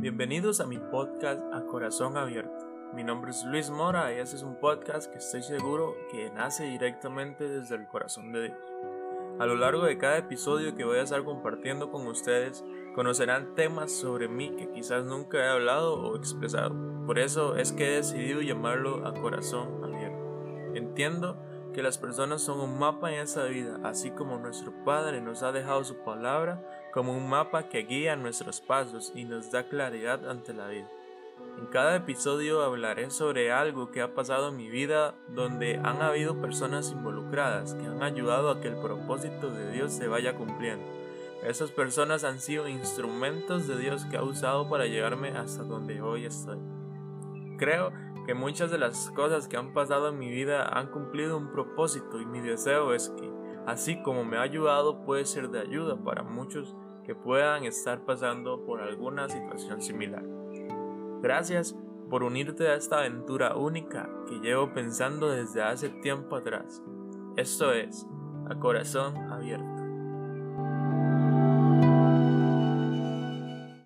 Bienvenidos a mi podcast A Corazón Abierto. Mi nombre es Luis Mora y este es un podcast que estoy seguro que nace directamente desde el corazón de Dios. A lo largo de cada episodio que voy a estar compartiendo con ustedes, conocerán temas sobre mí que quizás nunca he hablado o expresado. Por eso es que he decidido llamarlo A Corazón Abierto. Entiendo que las personas son un mapa en esa vida, así como nuestro Padre nos ha dejado su palabra como un mapa que guía nuestros pasos y nos da claridad ante la vida. En cada episodio hablaré sobre algo que ha pasado en mi vida donde han habido personas involucradas que han ayudado a que el propósito de Dios se vaya cumpliendo. Esas personas han sido instrumentos de Dios que ha usado para llegarme hasta donde hoy estoy. Creo que muchas de las cosas que han pasado en mi vida han cumplido un propósito y mi deseo es que, así como me ha ayudado, puede ser de ayuda para muchos que puedan estar pasando por alguna situación similar. Gracias por unirte a esta aventura única que llevo pensando desde hace tiempo atrás. Esto es, a corazón abierto.